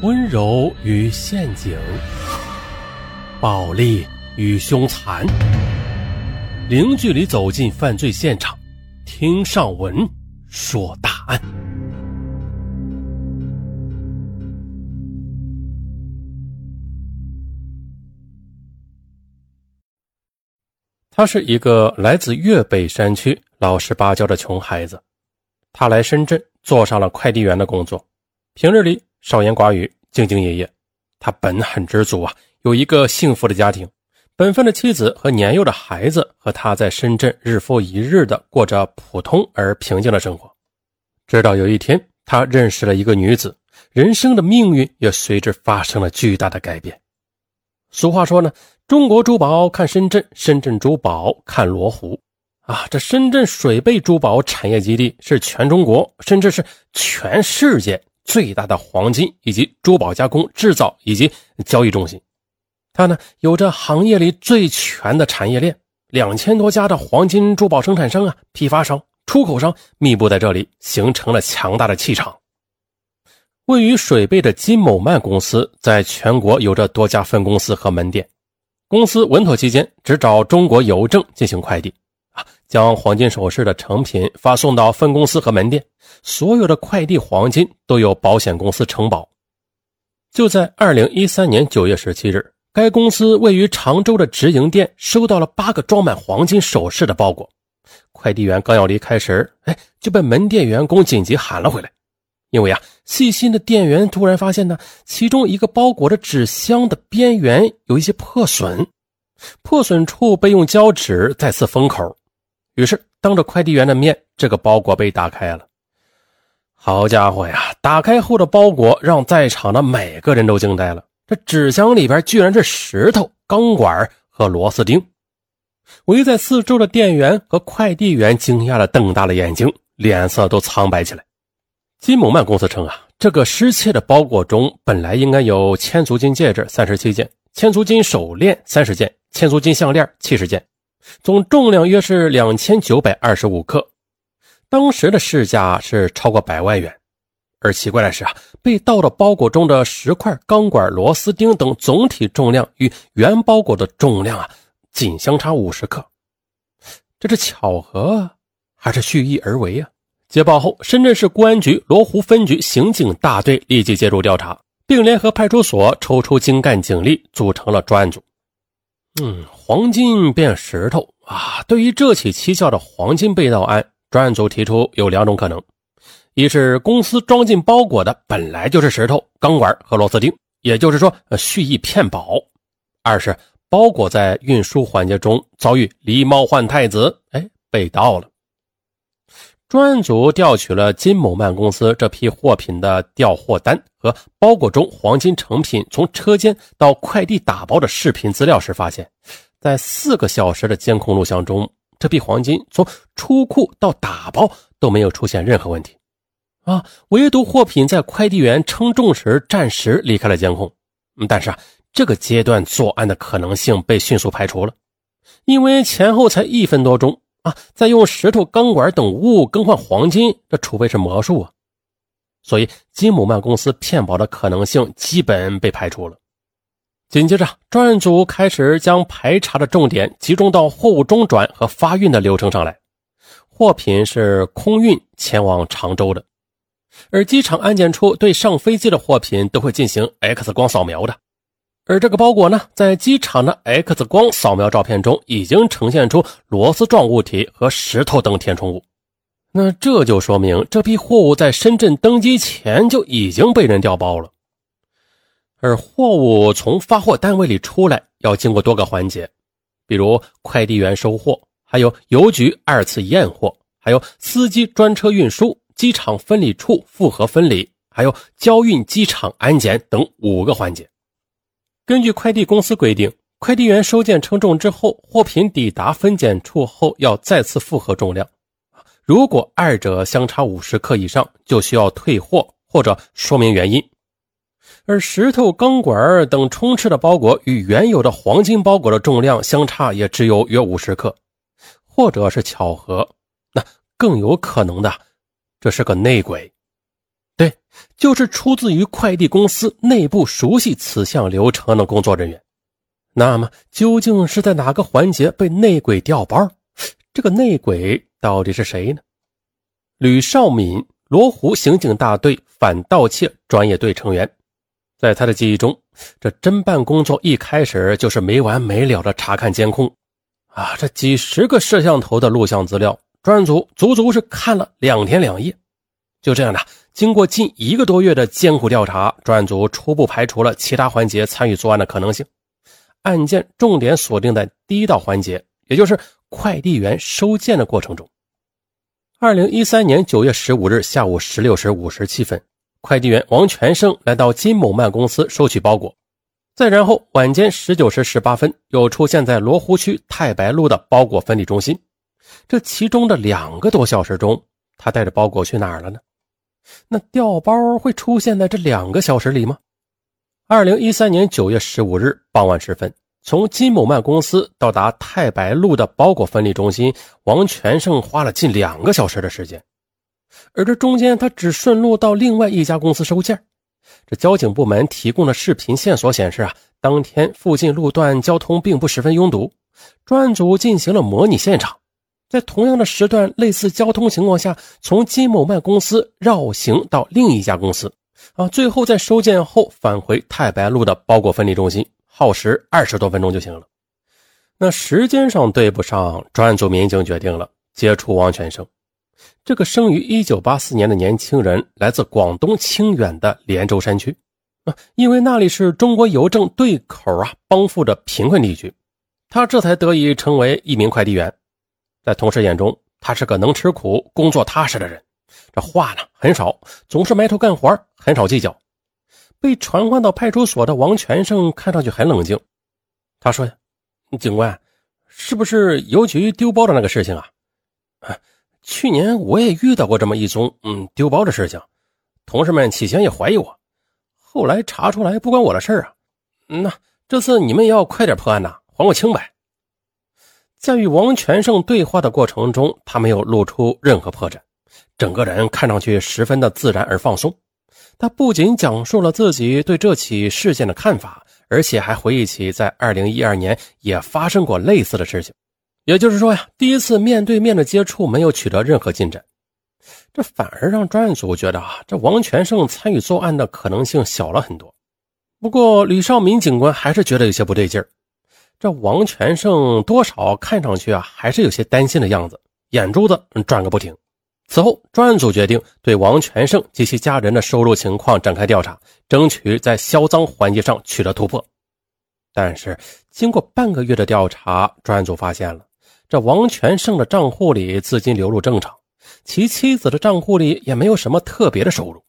温柔与陷阱，暴力与凶残，零距离走进犯罪现场，听上文说大案。他是一个来自粤北山区老实巴交的穷孩子，他来深圳做上了快递员的工作，平日里。少言寡语，兢兢业业。他本很知足啊，有一个幸福的家庭，本分的妻子和年幼的孩子，和他在深圳日复一日的过着普通而平静的生活。直到有一天，他认识了一个女子，人生的命运也随之发生了巨大的改变。俗话说呢，中国珠宝看深圳，深圳珠宝看罗湖。啊，这深圳水贝珠宝产业基地是全中国，甚至是全世界。最大的黄金以及珠宝加工、制造以及交易中心，它呢有着行业里最全的产业链，两千多家的黄金珠宝生产商啊、批发商、出口商密布在这里，形成了强大的气场。位于水贝的金某曼公司在全国有着多家分公司和门店，公司稳妥期间只找中国邮政进行快递。将黄金首饰的成品发送到分公司和门店，所有的快递黄金都由保险公司承保。就在二零一三年九月十七日，该公司位于常州的直营店收到了八个装满黄金首饰的包裹。快递员刚要离开时，哎，就被门店员工紧急喊了回来，因为啊，细心的店员突然发现呢，其中一个包裹的纸箱的边缘有一些破损，破损处被用胶纸再次封口。于是，当着快递员的面，这个包裹被打开了。好家伙呀！打开后的包裹让在场的每个人都惊呆了。这纸箱里边居然是石头、钢管和螺丝钉。围在四周的店员和快递员惊讶的瞪大了眼睛，脸色都苍白起来。金某曼公司称啊，这个失窃的包裹中本来应该有千足金戒指三十七件、千足金手链三十件、千足金项链七十件。总重量约是两千九百二十五克，当时的市价是超过百万元。而奇怪的是啊，被盗的包裹中的石块、钢管、螺丝钉等总体重量与原包裹的重量啊，仅相差五十克。这是巧合还是蓄意而为啊？接报后，深圳市公安局罗湖分局刑警大队立即介入调查，并联合派出所抽出精干警力，组成了专案组。嗯，黄金变石头啊！对于这起蹊跷的黄金被盗案，专案组提出有两种可能：一是公司装进包裹的本来就是石头、钢管和螺丝钉，也就是说蓄意骗保；二是包裹在运输环节中遭遇狸猫换太子，哎，被盗了。专案组调取了金某曼公司这批货品的调货单和包裹中黄金成品从车间到快递打包的视频资料时，发现，在四个小时的监控录像中，这批黄金从出库到打包都没有出现任何问题，啊，唯独货品在快递员称重时暂时离开了监控。但是啊，这个阶段作案的可能性被迅速排除了，因为前后才一分多钟。啊！再用石头、钢管等物更换黄金，这除非是魔术啊！所以金姆曼公司骗保的可能性基本被排除了。紧接着，专案组开始将排查的重点集中到货物中转和发运的流程上来。货品是空运前往常州的，而机场安检处对上飞机的货品都会进行 X 光扫描的。而这个包裹呢，在机场的 X 光扫描照片中，已经呈现出螺丝状物体和石头等填充物。那这就说明这批货物在深圳登机前就已经被人调包了。而货物从发货单位里出来，要经过多个环节，比如快递员收货，还有邮局二次验货，还有司机专车运输、机场分理处复核分理，还有交运机场安检等五个环节。根据快递公司规定，快递员收件称重之后，货品抵达分拣处后要再次复核重量。如果二者相差五十克以上，就需要退货或者说明原因。而石头、钢管等充斥的包裹与原有的黄金包裹的重量相差也只有约五十克，或者是巧合，那更有可能的，这是个内鬼。就是出自于快递公司内部熟悉此项流程的工作人员。那么，究竟是在哪个环节被内鬼调包？这个内鬼到底是谁呢？吕少敏，罗湖刑警大队反盗窃专业队成员。在他的记忆中，这侦办工作一开始就是没完没了的查看监控，啊，这几十个摄像头的录像资料，专案组足足是看了两天两夜。就这样的，经过近一个多月的艰苦调查，专案组初步排除了其他环节参与作案的可能性。案件重点锁定在第一道环节，也就是快递员收件的过程中。二零一三年九月十五日下午十六时五十七分，快递员王全胜来到金某曼公司收取包裹。再然后，晚间十九时十八分，又出现在罗湖区太白路的包裹分离中心。这其中的两个多小时中，他带着包裹去哪儿了呢？那调包会出现在这两个小时里吗？二零一三年九月十五日傍晚时分，从金某曼公司到达太白路的包裹分离中心，王全胜花了近两个小时的时间。而这中间，他只顺路到另外一家公司收件。这交警部门提供的视频线索显示啊，当天附近路段交通并不十分拥堵。专案组进行了模拟现场，在同样的时段、类似交通情况下，从金某曼公司绕行到另一家公司。啊，最后在收件后返回太白路的包裹分离中心，耗时二十多分钟就行了。那时间上对不上，专案组民警决定了接触王全胜。这个生于一九八四年的年轻人来自广东清远的连州山区，啊，因为那里是中国邮政对口啊，帮扶的贫困地区，他这才得以成为一名快递员。在同事眼中，他是个能吃苦、工作踏实的人。这话呢很少，总是埋头干活，很少计较。被传唤到派出所的王全胜看上去很冷静。他说：“呀，警官，是不是邮局丢包的那个事情啊？啊，去年我也遇到过这么一宗嗯丢包的事情，同事们起先也怀疑我，后来查出来不关我的事啊。那这次你们也要快点破案呐，还我清白。”在与王全胜对话的过程中，他没有露出任何破绽。整个人看上去十分的自然而放松。他不仅讲述了自己对这起事件的看法，而且还回忆起在二零一二年也发生过类似的事情。也就是说呀，第一次面对面的接触没有取得任何进展，这反而让专案组觉得啊，这王全胜参与作案的可能性小了很多。不过吕少民警官还是觉得有些不对劲儿。这王全胜多少看上去啊，还是有些担心的样子，眼珠子转个不停。此后，专案组决定对王全胜及其家人的收入情况展开调查，争取在销赃环节上取得突破。但是，经过半个月的调查，专案组发现了这王全胜的账户里资金流入正常，其妻子的账户里也没有什么特别的收入。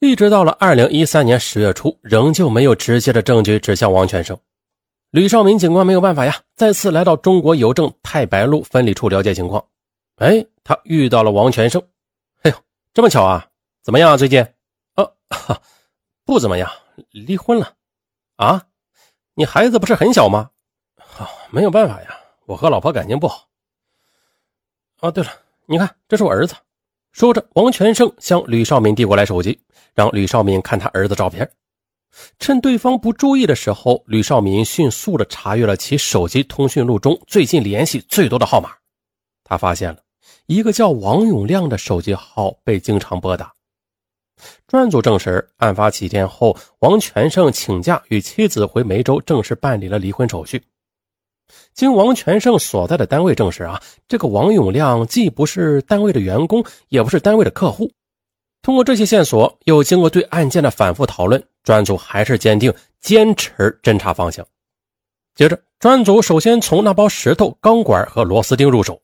一直到了二零一三年十月初，仍旧没有直接的证据指向王全胜。吕少民警官没有办法呀，再次来到中国邮政太白路分理处了解情况。哎，他遇到了王全胜。哎呦，这么巧啊！怎么样啊？最近？啊，不怎么样，离婚了。啊，你孩子不是很小吗？啊，没有办法呀，我和老婆感情不好。哦，对了，你看，这是我儿子。说着，王全胜向吕少民递过来手机，让吕少民看他儿子照片。趁对方不注意的时候，吕少民迅速的查阅了其手机通讯录中最近联系最多的号码。他发现了一个叫王永亮的手机号被经常拨打。专案组证实，案发几天后，王全胜请假与妻子回梅州正式办理了离婚手续。经王全胜所在的单位证实，啊，这个王永亮既不是单位的员工，也不是单位的客户。通过这些线索，又经过对案件的反复讨论，专案组还是坚定坚持侦查方向。接着，专案组首先从那包石头、钢管和螺丝钉入手。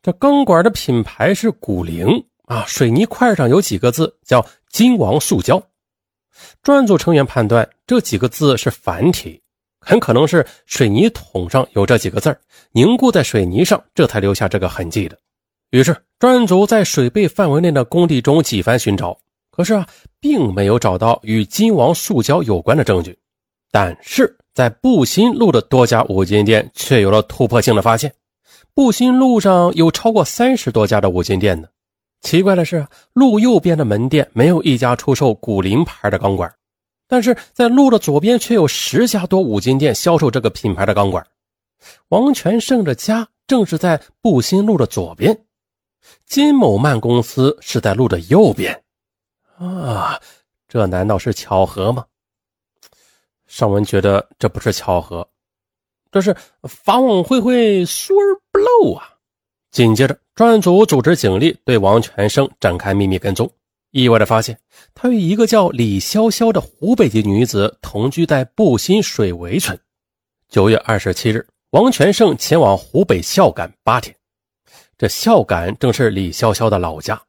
这钢管的品牌是古灵啊，水泥块上有几个字叫“金王塑胶”。专案组成员判断这几个字是繁体，很可能是水泥桶上有这几个字凝固在水泥上，这才留下这个痕迹的。于是，专案组在水贝范围内的工地中几番寻找，可是啊，并没有找到与金王塑胶有关的证据。但是在布新路的多家五金店却有了突破性的发现。步新路上有超过三十多家的五金店呢，奇怪的是，路右边的门店没有一家出售古林牌的钢管，但是在路的左边却有十家多五金店销售这个品牌的钢管。王全胜的家正是在布新路的左边，金某曼公司是在路的右边。啊，这难道是巧合吗？尚文觉得这不是巧合，这是法网恢恢，疏而不漏啊！紧接着，专案组组织警力对王全胜展开秘密跟踪，意外的发现他与一个叫李潇潇的湖北籍女子同居在布新水围村。九月二十七日，王全胜前往湖北孝感八天，这孝感正是李潇潇的老家。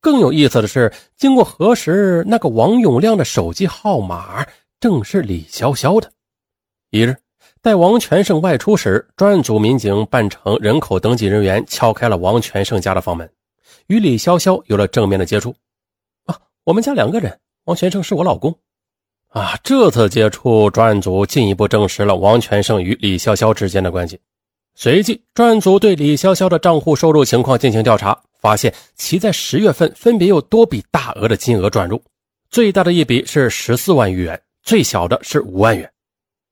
更有意思的是，经过核实，那个王永亮的手机号码正是李潇潇的。一日。待王全胜外出时，专案组民警扮成人口登记人员，敲开了王全胜家的房门，与李潇潇有了正面的接触。啊，我们家两个人，王全胜是我老公。啊，这次接触，专案组进一步证实了王全胜与李潇潇之间的关系。随即，专案组对李潇潇的账户收入情况进行调查，发现其在十月份分别有多笔大额的金额转入，最大的一笔是十四万余元，最小的是五万元。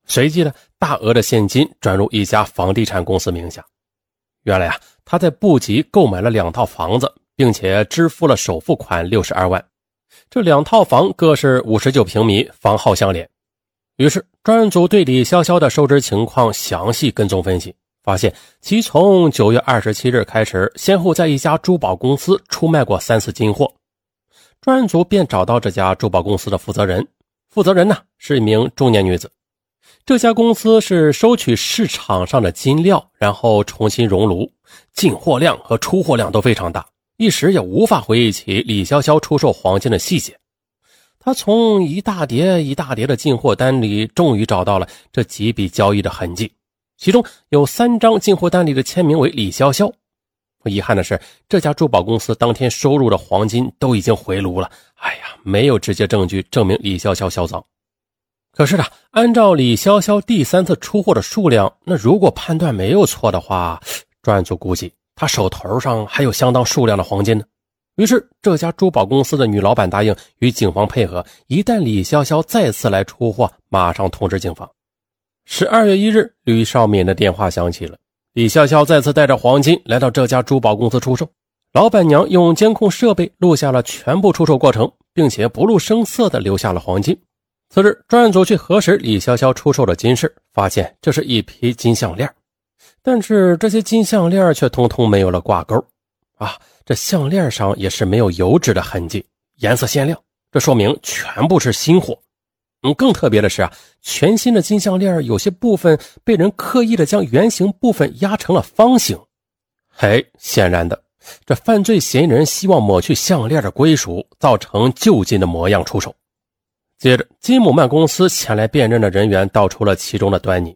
随即呢，大额的现金转入一家房地产公司名下。原来啊，他在布吉购买了两套房子，并且支付了首付款六十二万。这两套房各是五十九平米，房号相连。于是专案组对李潇潇的收支情况详细跟踪分析，发现其从九月二十七日开始，先后在一家珠宝公司出卖过三次金货。专案组便找到这家珠宝公司的负责人，负责人呢是一名中年女子。这家公司是收取市场上的金料，然后重新熔炉，进货量和出货量都非常大，一时也无法回忆起李潇潇出售黄金的细节。他从一大叠一大叠的进货单里，终于找到了这几笔交易的痕迹，其中有三张进货单里的签名为李潇潇。遗憾的是，这家珠宝公司当天收入的黄金都已经回炉了。哎呀，没有直接证据证明李潇潇销赃。可是呢，按照李潇潇第三次出货的数量，那如果判断没有错的话，专案组估计他手头上还有相当数量的黄金呢。于是，这家珠宝公司的女老板答应与警方配合，一旦李潇潇再次来出货，马上通知警方。十二月一日，吕少敏的电话响起了，李潇潇再次带着黄金来到这家珠宝公司出售。老板娘用监控设备录下了全部出售过程，并且不露声色地留下了黄金。次日，专案组去核实李潇潇出售的金饰，发现这是一批金项链，但是这些金项链却通通没有了挂钩，啊，这项链上也是没有油脂的痕迹，颜色鲜亮，这说明全部是新货。嗯，更特别的是啊，全新的金项链有些部分被人刻意的将圆形部分压成了方形，嘿，显然的，这犯罪嫌疑人希望抹去项链的归属，造成旧金的模样出手。接着，金姆曼公司前来辨认的人员道出了其中的端倪。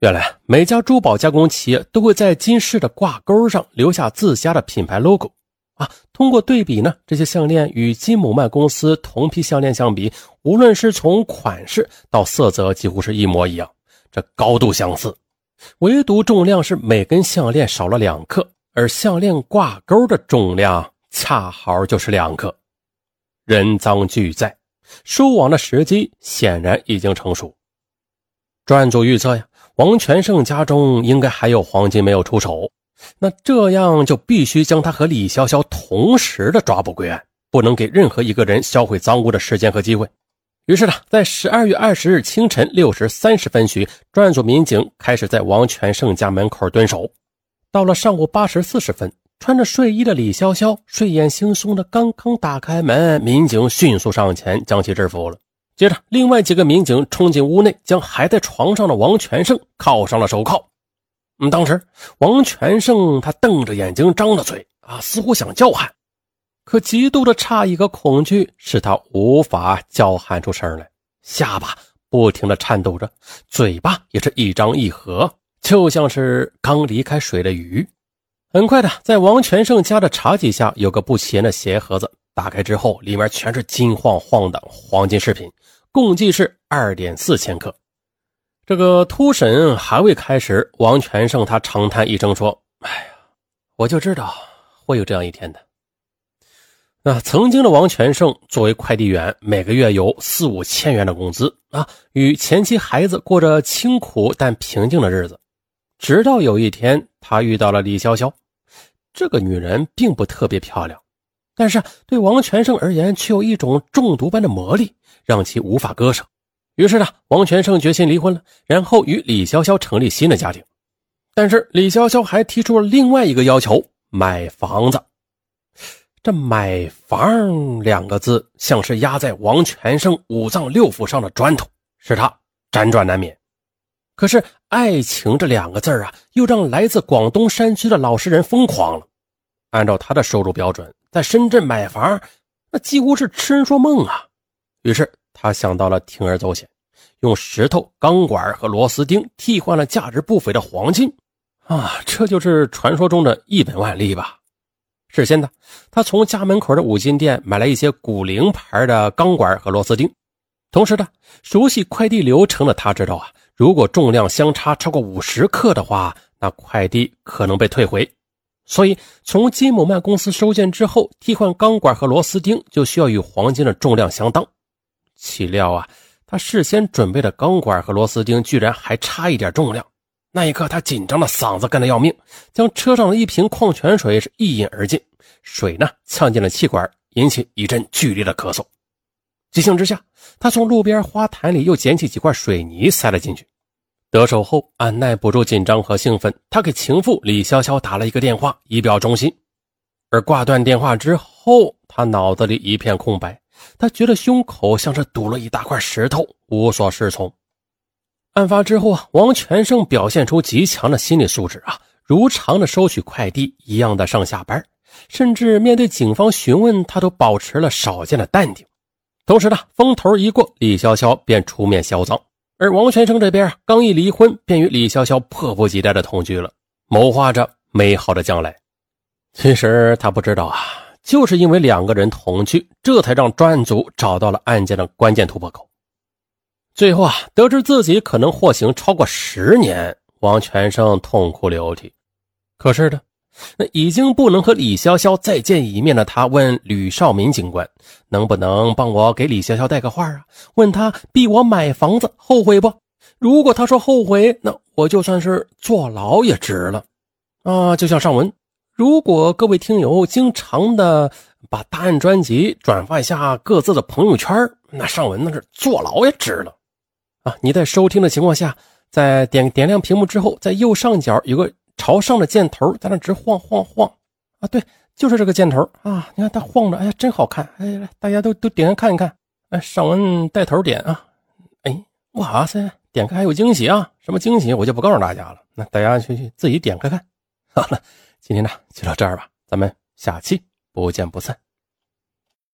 原来，每家珠宝加工企业都会在金饰的挂钩上留下自家的品牌 logo。啊，通过对比呢，这些项链与金姆曼公司同批项链相比，无论是从款式到色泽，几乎是一模一样，这高度相似。唯独重量是每根项链少了两克，而项链挂钩的重量恰好就是两克。人赃俱在。收网的时机显然已经成熟。专案组预测呀，王全胜家中应该还有黄金没有出手，那这样就必须将他和李潇潇同时的抓捕归案，不能给任何一个人销毁赃物的时间和机会。于是呢，在十二月二十日清晨六时三十分许，专案组民警开始在王全胜家门口蹲守。到了上午八时四十分。穿着睡衣的李潇潇睡眼惺忪的刚刚打开门，民警迅速上前将其制服了。接着，另外几个民警冲进屋内，将还在床上的王全胜铐上了手铐。嗯，当时王全胜他瞪着眼睛，张着嘴啊，似乎想叫喊，可极度的诧异和恐惧使他无法叫喊出声来，下巴不停的颤抖着，嘴巴也是一张一合，就像是刚离开水的鱼。很快的，在王全胜家的茶几下有个不起眼的鞋盒子，打开之后，里面全是金晃晃的黄金饰品，共计是二点四千克。这个突审还未开始，王全胜他长叹一声说：“哎呀，我就知道会有这样一天的。那曾经的王全胜作为快递员，每个月有四五千元的工资啊，与前妻孩子过着清苦但平静的日子。直到有一天，他遇到了李潇潇。这个女人并不特别漂亮，但是对王全胜而言，却有一种中毒般的魔力，让其无法割舍。于是呢，王全胜决心离婚了，然后与李潇潇成立新的家庭。但是李潇潇还提出了另外一个要求：买房子。这“买房”两个字，像是压在王全胜五脏六腑上的砖头，使他辗转难眠。可是“爱情”这两个字啊，又让来自广东山区的老实人疯狂了。按照他的收入标准，在深圳买房，那几乎是痴人说梦啊。于是他想到了铤而走险，用石头、钢管和螺丝钉替换了价值不菲的黄金。啊，这就是传说中的一本万利吧。事先呢，他从家门口的五金店买了一些古灵牌的钢管和螺丝钉。同时呢，熟悉快递流程的他知道啊，如果重量相差超过五十克的话，那快递可能被退回。所以，从金某曼公司收件之后，替换钢管和螺丝钉就需要与黄金的重量相当。岂料啊，他事先准备的钢管和螺丝钉居然还差一点重量。那一刻，他紧张的嗓子干得要命，将车上的一瓶矿泉水是一饮而尽，水呢呛进了气管，引起一阵剧烈的咳嗽。急性之下，他从路边花坛里又捡起几块水泥塞了进去。得手后，按耐不住紧张和兴奋，他给情妇李潇潇打了一个电话，以表忠心。而挂断电话之后，他脑子里一片空白，他觉得胸口像是堵了一大块石头，无所适从。案发之后啊，王全胜表现出极强的心理素质啊，如常的收取快递，一样的上下班，甚至面对警方询问，他都保持了少见的淡定。同时呢，风头一过，李潇潇便出面销赃，而王全胜这边刚一离婚，便与李潇潇迫不及待的同居了，谋划着美好的将来。其实他不知道啊，就是因为两个人同居，这才让专案组找到了案件的关键突破口。最后啊，得知自己可能获刑超过十年，王全胜痛哭流涕。可是呢，那已经不能和李潇潇再见一面的他，问吕少民警官：“能不能帮我给李潇潇带个话啊？问他逼我买房子，后悔不？如果他说后悔，那我就算是坐牢也值了。”啊，就像上文，如果各位听友经常的把答案专辑转发一下各自的朋友圈，那上文那是坐牢也值了。啊！你在收听的情况下，在点点亮屏幕之后，在右上角有个朝上的箭头，在那直晃晃晃。啊，对，就是这个箭头啊！你看它晃着，哎呀，真好看！哎，来，大家都都点开看一看。哎，上文带头点啊！哎，哇塞，点开还有惊喜啊！什么惊喜我就不告诉大家了，那大家去去自己点开看。好了，今天呢就到这儿吧，咱们下期不见不散。